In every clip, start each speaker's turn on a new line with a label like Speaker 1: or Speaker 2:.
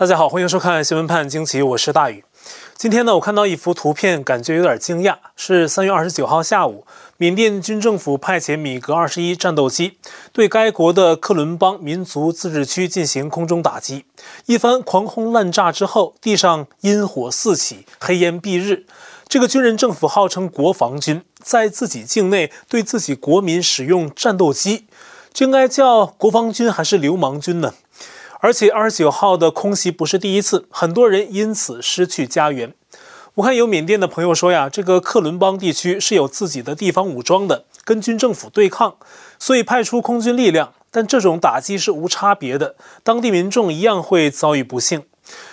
Speaker 1: 大家好，欢迎收看《新闻判惊奇》，我是大宇。今天呢，我看到一幅图片，感觉有点惊讶。是三月二十九号下午，缅甸军政府派遣米格二十一战斗机对该国的克伦邦民族自治区进行空中打击。一番狂轰滥炸之后，地上阴火四起，黑烟蔽日。这个军人政府号称国防军，在自己境内对自己国民使用战斗机，这应该叫国防军还是流氓军呢？而且二十九号的空袭不是第一次，很多人因此失去家园。我看有缅甸的朋友说呀，这个克伦邦地区是有自己的地方武装的，跟军政府对抗，所以派出空军力量。但这种打击是无差别的，当地民众一样会遭遇不幸。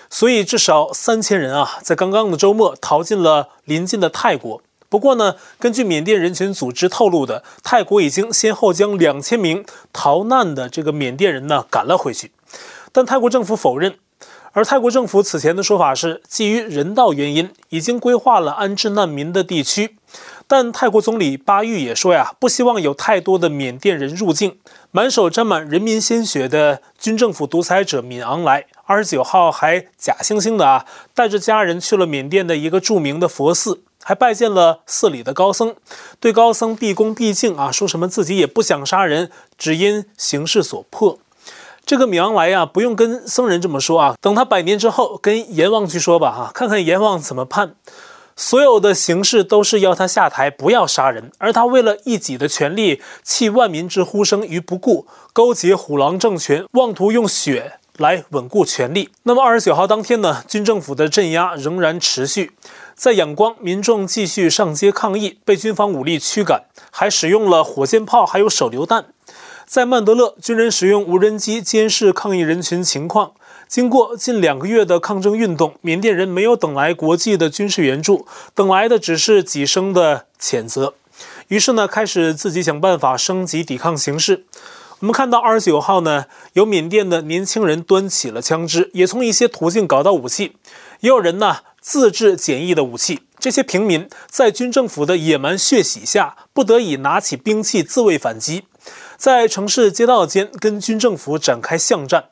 Speaker 1: 所以至少三千人啊，在刚刚的周末逃进了邻近的泰国。不过呢，根据缅甸人权组织透露的，泰国已经先后将两千名逃难的这个缅甸人呢赶了回去。但泰国政府否认，而泰国政府此前的说法是基于人道原因，已经规划了安置难民的地区。但泰国总理巴育也说呀，不希望有太多的缅甸人入境。满手沾满人民鲜血的军政府独裁者敏昂莱，二十九号还假惺惺的啊，带着家人去了缅甸的一个著名的佛寺，还拜见了寺里的高僧，对高僧毕恭毕敬啊，说什么自己也不想杀人，只因形势所迫。这个米昂莱呀，不用跟僧人这么说啊，等他百年之后跟阎王去说吧，哈，看看阎王怎么判。所有的形式都是要他下台，不要杀人，而他为了一己的权利，弃万民之呼声于不顾，勾结虎狼政权，妄图用血来稳固权力。那么二十九号当天呢，军政府的镇压仍然持续，在仰光，民众继续上街抗议，被军方武力驱赶，还使用了火箭炮，还有手榴弹。在曼德勒，军人使用无人机监视抗议人群情况。经过近两个月的抗争运动，缅甸人没有等来国际的军事援助，等来的只是几声的谴责。于是呢，开始自己想办法升级抵抗形势。我们看到二十九号呢，有缅甸的年轻人端起了枪支，也从一些途径搞到武器，也有人呢自制简易的武器。这些平民在军政府的野蛮血洗下，不得已拿起兵器自卫反击。在城市街道间跟军政府展开巷战，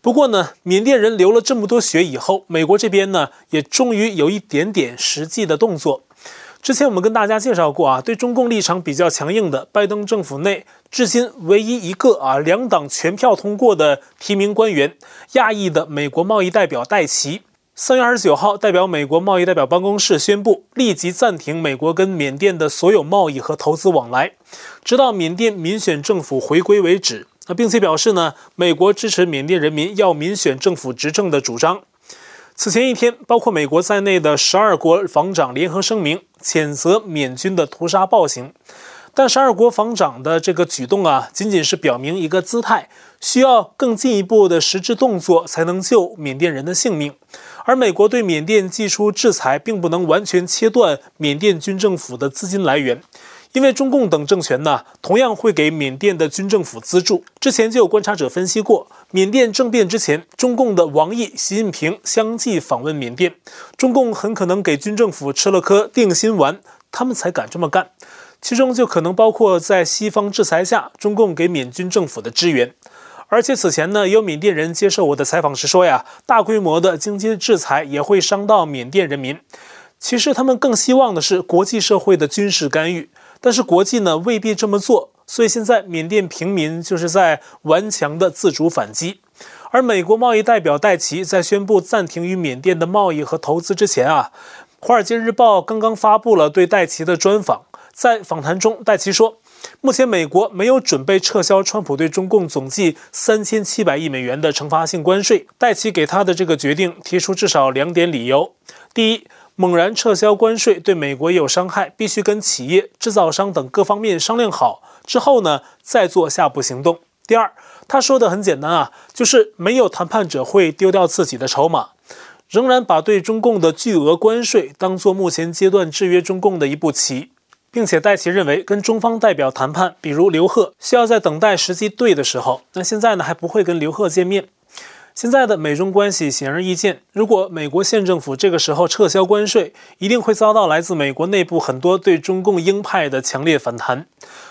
Speaker 1: 不过呢，缅甸人流了这么多血以后，美国这边呢也终于有一点点实际的动作。之前我们跟大家介绍过啊，对中共立场比较强硬的拜登政府内，至今唯一一个啊两党全票通过的提名官员，亚裔的美国贸易代表戴奇。三月二十九号，代表美国贸易代表办公室宣布，立即暂停美国跟缅甸的所有贸易和投资往来，直到缅甸民选政府回归为止。那并且表示呢，美国支持缅甸人民要民选政府执政的主张。此前一天，包括美国在内的十二国防长联合声明，谴责缅军的屠杀暴行。但十二国防长的这个举动啊，仅仅是表明一个姿态，需要更进一步的实质动作才能救缅甸人的性命。而美国对缅甸祭出制裁，并不能完全切断缅甸军政府的资金来源，因为中共等政权呢，同样会给缅甸的军政府资助。之前就有观察者分析过，缅甸政变之前，中共的王毅、习近平相继访问缅甸，中共很可能给军政府吃了颗定心丸，他们才敢这么干。其中就可能包括在西方制裁下，中共给缅军政府的支援。而且此前呢，有缅甸人接受我的采访时说呀，大规模的经济制裁也会伤到缅甸人民。其实他们更希望的是国际社会的军事干预，但是国际呢未必这么做。所以现在缅甸平民就是在顽强的自主反击。而美国贸易代表戴琪在宣布暂停与缅甸的贸易和投资之前啊，《华尔街日报》刚刚发布了对戴琪的专访，在访谈中，戴奇说。目前，美国没有准备撤销川普对中共总计三千七百亿美元的惩罚性关税。戴奇给他的这个决定提出至少两点理由：第一，猛然撤销关税对美国也有伤害，必须跟企业、制造商等各方面商量好之后呢，再做下步行动；第二，他说的很简单啊，就是没有谈判者会丢掉自己的筹码，仍然把对中共的巨额关税当作目前阶段制约中共的一步棋。并且戴奇认为，跟中方代表谈判，比如刘鹤，需要在等待时机对的时候。那现在呢，还不会跟刘鹤见面。现在的美中关系显而易见，如果美国县政府这个时候撤销关税，一定会遭到来自美国内部很多对中共鹰派的强烈反弹。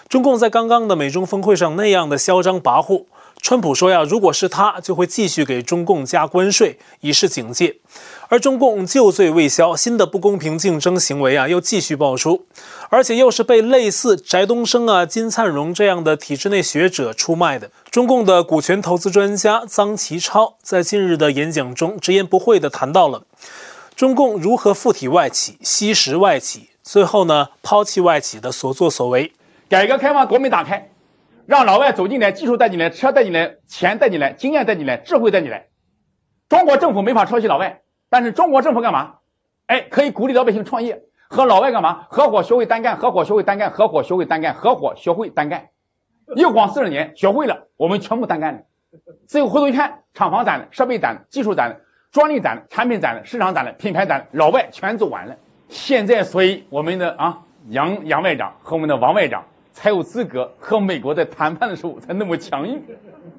Speaker 1: 中共在刚刚的美中峰会上那样的嚣张跋扈，川普说呀，如果是他，就会继续给中共加关税，以示警戒。而中共旧罪未消，新的不公平竞争行为啊又继续爆出，而且又是被类似翟东升啊、金灿荣这样的体制内学者出卖的。中共的股权投资专家臧其超在近日的演讲中直言不讳地谈到了中共如何附体外企、吸食外企，最后呢抛弃外企的所作所为。
Speaker 2: 改革开放，国门打开，让老外走进来，技术带进来，车带进来，钱带进来，经验带进来，智慧带进来。中国政府没法抄袭老外，但是中国政府干嘛？哎，可以鼓励老百姓创业，和老外干嘛？合伙学会单干，合伙学会单干，合伙学会单干，合伙学会单干。又光四十年学会了，我们全部单干了。最后回头一看，厂房攒了，设备攒了，技术攒了，专利攒了，产品攒了，市场攒了，品牌攒了，老外全走完了。现在，所以我们的啊杨杨外长和我们的王外长。才有资格和美国在谈判的时候才那么强硬，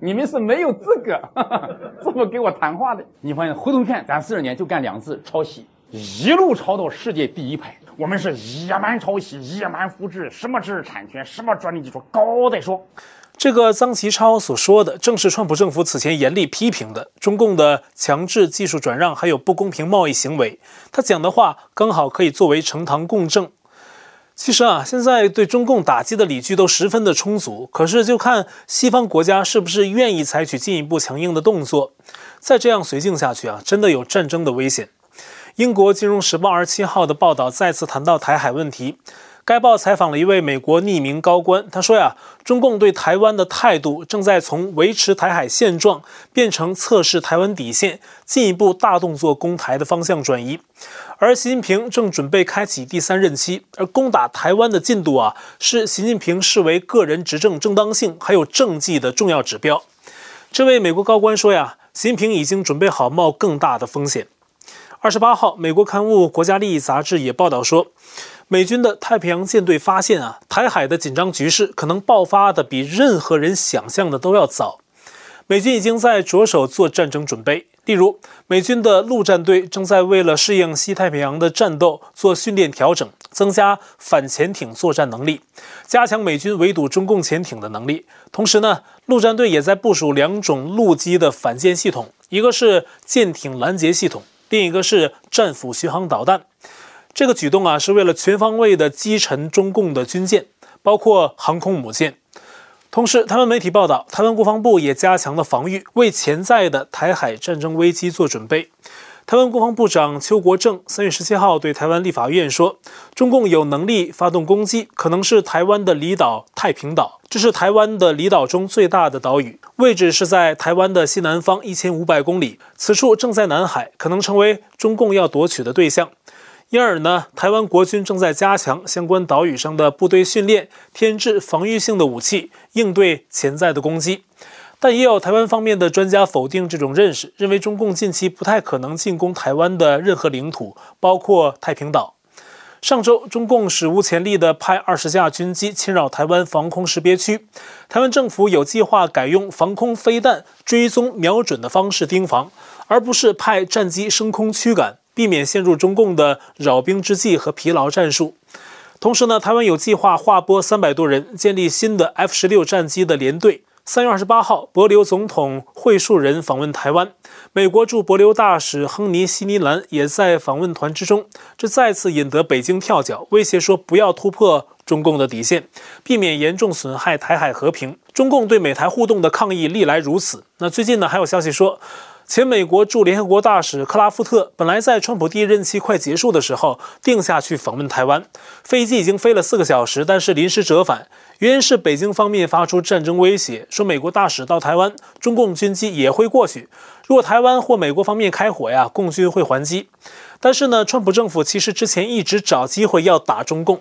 Speaker 2: 你们是没有资格哈哈 这么给我谈话的。你发现回头看，咱四十年就干两次抄袭，一路抄到世界第一排。我们是野蛮抄袭、野蛮复制，什么知识产权、什么专利技术，高再说。
Speaker 1: 这个臧其超所说的，正是川普政府此前严厉批评的中共的强制技术转让，还有不公平贸易行为。他讲的话刚好可以作为呈堂供证。其实啊，现在对中共打击的理据都十分的充足，可是就看西方国家是不是愿意采取进一步强硬的动作。再这样绥靖下去啊，真的有战争的危险。英国金融时报二十七号的报道再次谈到台海问题。该报采访了一位美国匿名高官，他说呀，中共对台湾的态度正在从维持台海现状变成测试台湾底线，进一步大动作攻台的方向转移。而习近平正准备开启第三任期，而攻打台湾的进度啊，是习近平视为个人执政正当性还有政绩的重要指标。这位美国高官说呀，习近平已经准备好冒更大的风险。二十八号，美国刊物《国家利益》杂志也报道说。美军的太平洋舰队发现啊，台海的紧张局势可能爆发的比任何人想象的都要早。美军已经在着手做战争准备，例如，美军的陆战队正在为了适应西太平洋的战斗做训练调整，增加反潜艇作战能力，加强美军围堵中共潜艇的能力。同时呢，陆战队也在部署两种陆基的反舰系统，一个是舰艇拦截系统，另一个是战斧巡航导弹。这个举动啊，是为了全方位的击沉中共的军舰，包括航空母舰。同时，台湾媒体报道，台湾国防部也加强了防御，为潜在的台海战争危机做准备。台湾国防部长邱国正三月十七号对台湾立法院说，中共有能力发动攻击，可能是台湾的离岛太平岛，这是台湾的离岛中最大的岛屿，位置是在台湾的西南方一千五百公里，此处正在南海，可能成为中共要夺取的对象。因而呢，台湾国军正在加强相关岛屿上的部队训练，添置防御性的武器，应对潜在的攻击。但也有台湾方面的专家否定这种认识，认为中共近期不太可能进攻台湾的任何领土，包括太平岛。上周，中共史无前例地派二十架军机侵扰台湾防空识别区，台湾政府有计划改用防空飞弹追踪瞄准的方式盯防，而不是派战机升空驱赶。避免陷入中共的扰兵之计和疲劳战术。同时呢，台湾有计划划拨三百多人建立新的 F 十六战机的联队。三月二十八号，帛琉总统惠树人访问台湾，美国驻帛琉大使亨尼西尼兰也在访问团之中。这再次引得北京跳脚，威胁说不要突破中共的底线，避免严重损害台海和平。中共对美台互动的抗议历来如此。那最近呢，还有消息说。前美国驻联合国大使克拉夫特本来在川普第一任期快结束的时候定下去访问台湾，飞机已经飞了四个小时，但是临时折返，原因是北京方面发出战争威胁，说美国大使到台湾，中共军机也会过去，如果台湾或美国方面开火呀，共军会还击。但是呢，川普政府其实之前一直找机会要打中共，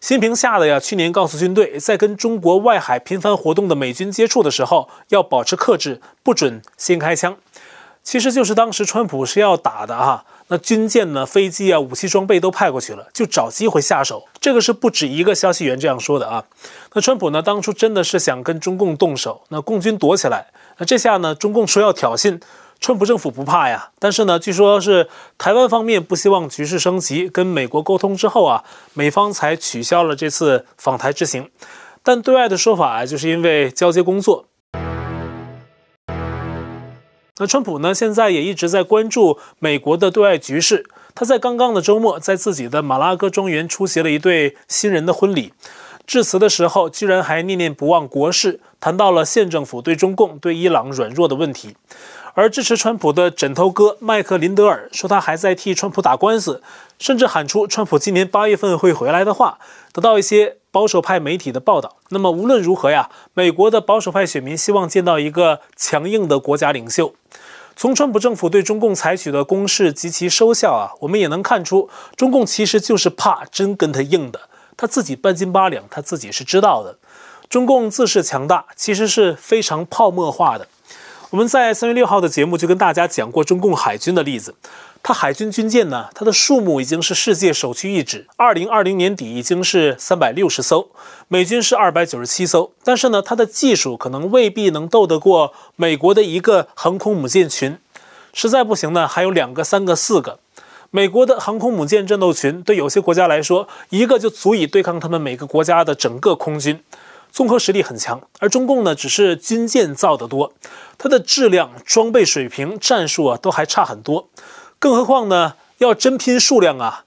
Speaker 1: 习近平吓得呀，去年告诉军队，在跟中国外海频繁活动的美军接触的时候，要保持克制，不准先开枪。其实就是当时川普是要打的哈，那军舰呢、飞机啊、武器装备都派过去了，就找机会下手。这个是不止一个消息源这样说的啊。那川普呢，当初真的是想跟中共动手，那共军躲起来，那这下呢，中共说要挑衅，川普政府不怕呀。但是呢，据说是台湾方面不希望局势升级，跟美国沟通之后啊，美方才取消了这次访台之行。但对外的说法啊，就是因为交接工作。那川普呢，现在也一直在关注美国的对外局势。他在刚刚的周末，在自己的马拉戈庄园出席了一对新人的婚礼。致辞的时候，居然还念念不忘国事，谈到了县政府对中共、对伊朗软弱的问题。而支持川普的枕头哥麦克林德尔说，他还在替川普打官司，甚至喊出川普今年八月份会回来的话，得到一些保守派媒体的报道。那么无论如何呀，美国的保守派选民希望见到一个强硬的国家领袖。从川普政府对中共采取的攻势及其收效啊，我们也能看出，中共其实就是怕真跟他硬的。他自己半斤八两，他自己是知道的。中共自恃强大，其实是非常泡沫化的。我们在三月六号的节目就跟大家讲过中共海军的例子。它海军军舰呢，它的数目已经是世界首屈一指。二零二零年底已经是三百六十艘，美军是二百九十七艘。但是呢，它的技术可能未必能斗得过美国的一个航空母舰群。实在不行呢，还有两个、三个、四个。美国的航空母舰战斗群对有些国家来说，一个就足以对抗他们每个国家的整个空军，综合实力很强。而中共呢，只是军舰造得多，它的质量、装备水平、战术啊，都还差很多。更何况呢，要真拼数量啊，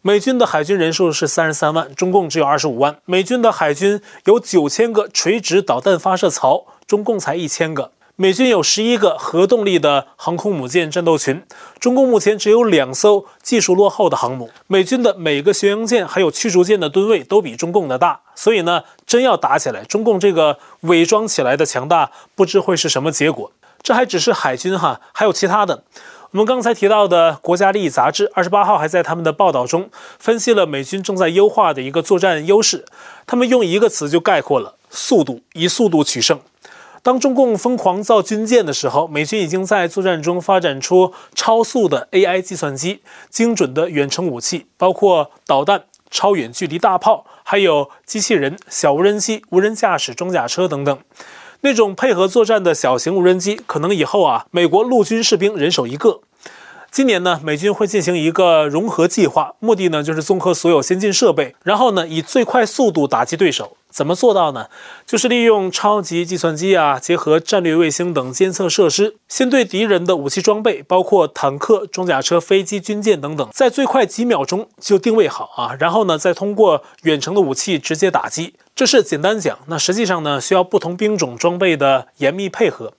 Speaker 1: 美军的海军人数是三十三万，中共只有二十五万。美军的海军有九千个垂直导弹发射槽，中共才一千个。美军有十一个核动力的航空母舰战斗群，中共目前只有两艘技术落后的航母。美军的每个巡洋舰还有驱逐舰的吨位都比中共的大，所以呢，真要打起来，中共这个伪装起来的强大，不知会是什么结果。这还只是海军哈，还有其他的。我们刚才提到的《国家利益》杂志二十八号还在他们的报道中分析了美军正在优化的一个作战优势，他们用一个词就概括了：速度，以速度取胜。当中共疯狂造军舰的时候，美军已经在作战中发展出超速的 AI 计算机、精准的远程武器，包括导弹、超远距离大炮，还有机器人、小无人机、无人驾驶装甲车等等。那种配合作战的小型无人机，可能以后啊，美国陆军士兵人手一个。今年呢，美军会进行一个融合计划，目的呢就是综合所有先进设备，然后呢以最快速度打击对手。怎么做到呢？就是利用超级计算机啊，结合战略卫星等监测设施，先对敌人的武器装备，包括坦克、装甲车、飞机、军舰等等，在最快几秒钟就定位好啊，然后呢再通过远程的武器直接打击。这是简单讲，那实际上呢需要不同兵种装备的严密配合。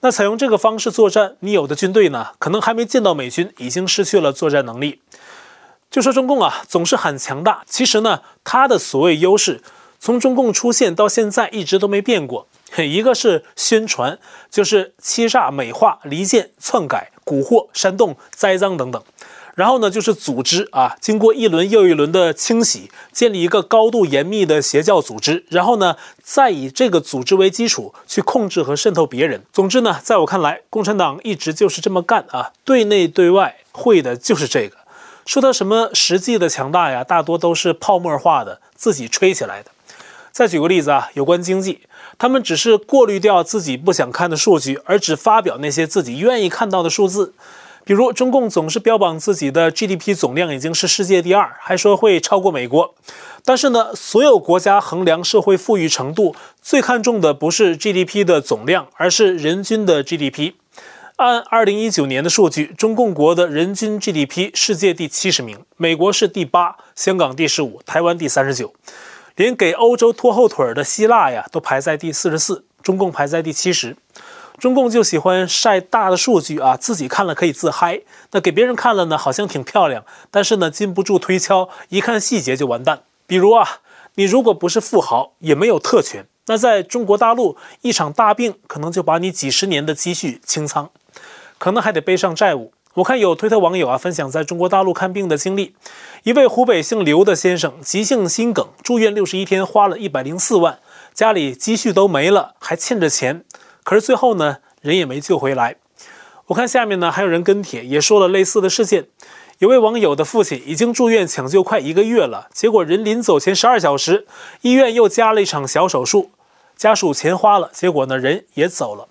Speaker 1: 那采用这个方式作战，你有的军队呢，可能还没见到美军，已经失去了作战能力。就说中共啊，总是很强大，其实呢，它的所谓优势，从中共出现到现在一直都没变过。一个是宣传，就是欺诈、美化、离间、篡改、蛊惑、煽动、栽赃等等。然后呢，就是组织啊，经过一轮又一轮的清洗，建立一个高度严密的邪教组织，然后呢，再以这个组织为基础去控制和渗透别人。总之呢，在我看来，共产党一直就是这么干啊，对内对外会的就是这个。说他什么实际的强大呀，大多都是泡沫化的，自己吹起来的。再举个例子啊，有关经济，他们只是过滤掉自己不想看的数据，而只发表那些自己愿意看到的数字。比如，中共总是标榜自己的 GDP 总量已经是世界第二，还说会超过美国。但是呢，所有国家衡量社会富裕程度，最看重的不是 GDP 的总量，而是人均的 GDP。按2019年的数据，中共国的人均 GDP 世界第七十名，美国是第八，香港第十五，台湾第三十九，连给欧洲拖后腿的希腊呀，都排在第四十四，中共排在第七十。中共就喜欢晒大的数据啊，自己看了可以自嗨，那给别人看了呢，好像挺漂亮，但是呢，禁不住推敲，一看细节就完蛋。比如啊，你如果不是富豪，也没有特权，那在中国大陆，一场大病可能就把你几十年的积蓄清仓，可能还得背上债务。我看有推特网友啊分享在中国大陆看病的经历，一位湖北姓刘的先生急性心梗住院六十一天，花了一百零四万，家里积蓄都没了，还欠着钱。可是最后呢，人也没救回来。我看下面呢，还有人跟帖，也说了类似的事件。有位网友的父亲已经住院抢救快一个月了，结果人临走前十二小时，医院又加了一场小手术，家属钱花了，结果呢，人也走了。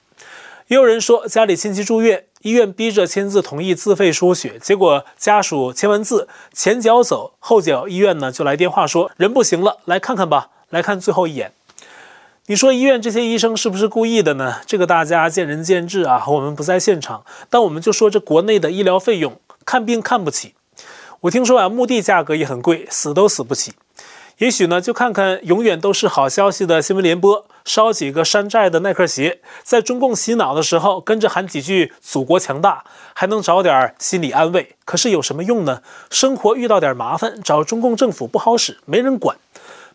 Speaker 1: 也有人说家里亲戚住院，医院逼着签字同意自费输血，结果家属签完字，前脚走，后脚医院呢就来电话说人不行了，来看看吧，来看最后一眼。你说医院这些医生是不是故意的呢？这个大家见仁见智啊，我们不在现场。但我们就说这国内的医疗费用，看病看不起。我听说啊，墓地价格也很贵，死都死不起。也许呢，就看看永远都是好消息的新闻联播，烧几个山寨的耐克鞋，在中共洗脑的时候跟着喊几句“祖国强大”，还能找点心理安慰。可是有什么用呢？生活遇到点麻烦，找中共政府不好使，没人管。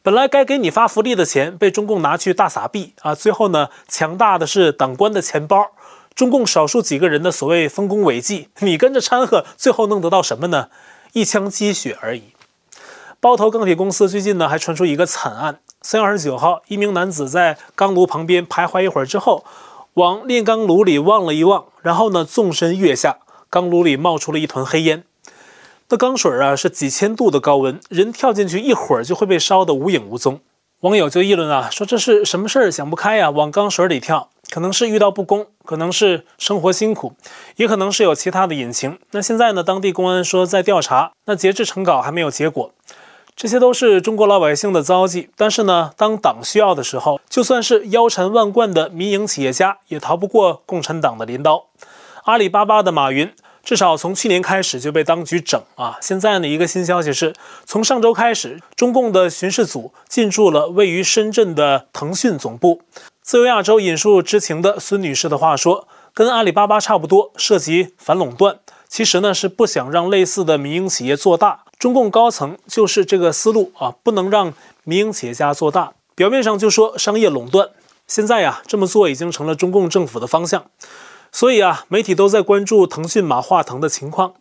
Speaker 1: 本来该给你发福利的钱，被中共拿去大撒币啊！最后呢，强大的是党官的钱包，中共少数几个人的所谓丰功伟绩，你跟着掺和，最后能得到什么呢？一腔鸡血而已。包头钢铁公司最近呢，还传出一个惨案：三月二十九号，一名男子在钢炉旁边徘徊一会儿之后，往炼钢炉里望了一望，然后呢，纵身跃下，钢炉里冒出了一团黑烟。那钢水啊，是几千度的高温，人跳进去一会儿就会被烧得无影无踪。网友就议论啊，说这是什么事儿想不开呀，往钢水里跳，可能是遇到不公，可能是生活辛苦，也可能是有其他的隐情。那现在呢，当地公安说在调查，那截至成稿还没有结果。这些都是中国老百姓的遭际，但是呢，当党需要的时候，就算是腰缠万贯的民营企业家，也逃不过共产党的镰刀。阿里巴巴的马云，至少从去年开始就被当局整啊。现在呢，一个新消息是，从上周开始，中共的巡视组进驻了位于深圳的腾讯总部。自由亚洲引述知情的孙女士的话说，跟阿里巴巴差不多，涉及反垄断。其实呢，是不想让类似的民营企业做大。中共高层就是这个思路啊，不能让民营企业家做大。表面上就说商业垄断，现在呀，这么做已经成了中共政府的方向。所以啊，媒体都在关注腾讯马化腾的情况。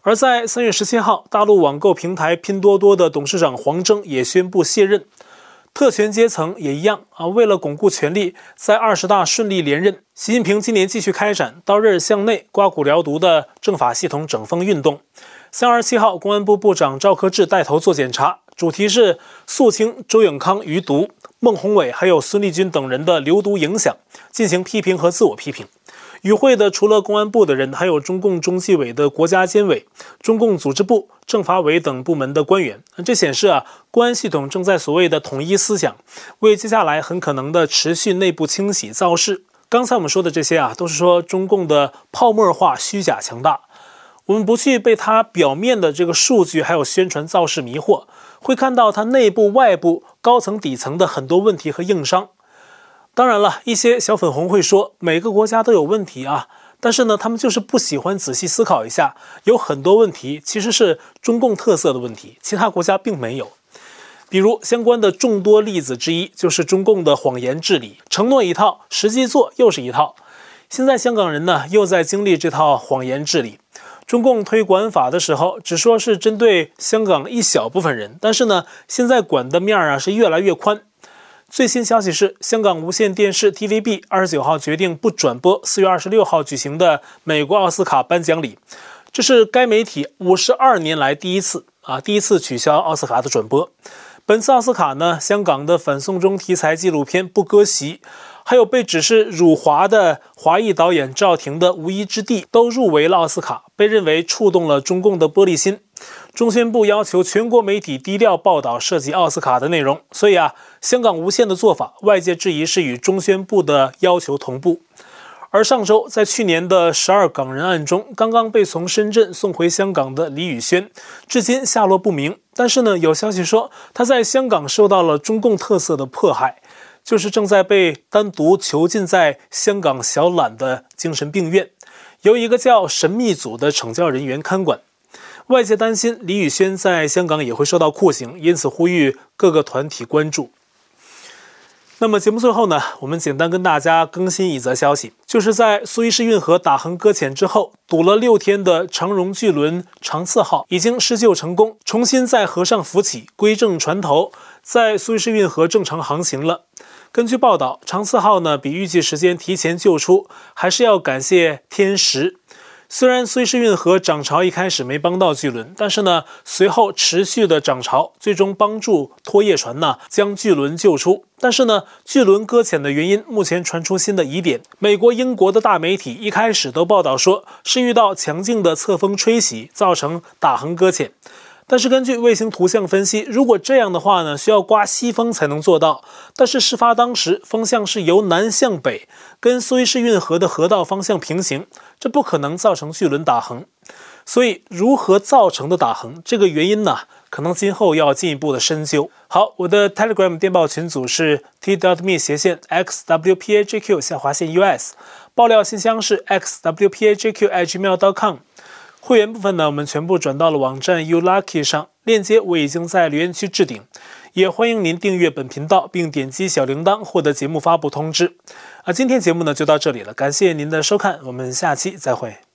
Speaker 1: 而在三月十七号，大陆网购平台拼多多的董事长黄峥也宣布卸任。特权阶层也一样啊，为了巩固权力，在二十大顺利连任，习近平今年继续开展刀刃向内、刮骨疗毒的政法系统整风运动。三月二十七号，公安部部长赵克志带头做检查，主题是肃清周永康余毒、孟宏伟还有孙立军等人的流毒影响，进行批评和自我批评。与会的除了公安部的人，还有中共中纪委的国家监委、中共组织部、政法委等部门的官员。这显示啊，公安系统正在所谓的统一思想，为接下来很可能的持续内部清洗造势。刚才我们说的这些啊，都是说中共的泡沫化、虚假强大。我们不去被它表面的这个数据还有宣传造势迷惑，会看到它内部、外部、高层、底层的很多问题和硬伤。当然了，一些小粉红会说每个国家都有问题啊，但是呢，他们就是不喜欢仔细思考一下，有很多问题其实是中共特色的问题，其他国家并没有。比如相关的众多例子之一就是中共的谎言治理，承诺一套，实际做又是一套。现在香港人呢又在经历这套谎言治理。中共推广法的时候，只说是针对香港一小部分人，但是呢，现在管的面儿啊是越来越宽。最新消息是，香港无线电视 TVB 二十九号决定不转播四月二十六号举行的美国奥斯卡颁奖礼，这是该媒体五十二年来第一次啊，第一次取消奥斯卡的转播。本次奥斯卡呢，香港的反送中题材纪录片《不割席》。还有被指是辱华的华裔导演赵婷的《无依之地》都入围了奥斯卡，被认为触动了中共的玻璃心。中宣部要求全国媒体低调报道涉及奥斯卡的内容，所以啊，香港无线的做法，外界质疑是与中宣部的要求同步。而上周，在去年的十二港人案中，刚刚被从深圳送回香港的李宇轩，至今下落不明。但是呢，有消息说他在香港受到了中共特色的迫害。就是正在被单独囚禁在香港小榄的精神病院，由一个叫神秘组的惩教人员看管。外界担心李宇轩在香港也会受到酷刑，因此呼吁各个团体关注。那么节目最后呢，我们简单跟大家更新一则消息，就是在苏伊士运河打横搁浅之后，堵了六天的长荣巨轮长赐号已经施救成功，重新在河上浮起，归正船头，在苏伊士运河正常航行了。根据报道，长赐号呢比预计时间提前救出，还是要感谢天时。虽然虽是运河涨潮一开始没帮到巨轮，但是呢随后持续的涨潮，最终帮助拖曳船呢将巨轮救出。但是呢巨轮搁浅的原因目前传出新的疑点，美国、英国的大媒体一开始都报道说是遇到强劲的侧风吹袭造成打横搁浅。但是根据卫星图像分析，如果这样的话呢，需要刮西风才能做到。但是事发当时风向是由南向北，跟苏伊士运河的河道方向平行，这不可能造成巨轮打横。所以如何造成的打横，这个原因呢，可能今后要进一步的深究。好，我的 Telegram 电报群组是 td me 斜线 xwpajq 下划线 us，爆料信箱是 xwpajq@gmail.com。会员部分呢，我们全部转到了网站 U Lucky 上，链接我已经在留言区置顶，也欢迎您订阅本频道并点击小铃铛获得节目发布通知。啊，今天节目呢就到这里了，感谢您的收看，我们下期再会。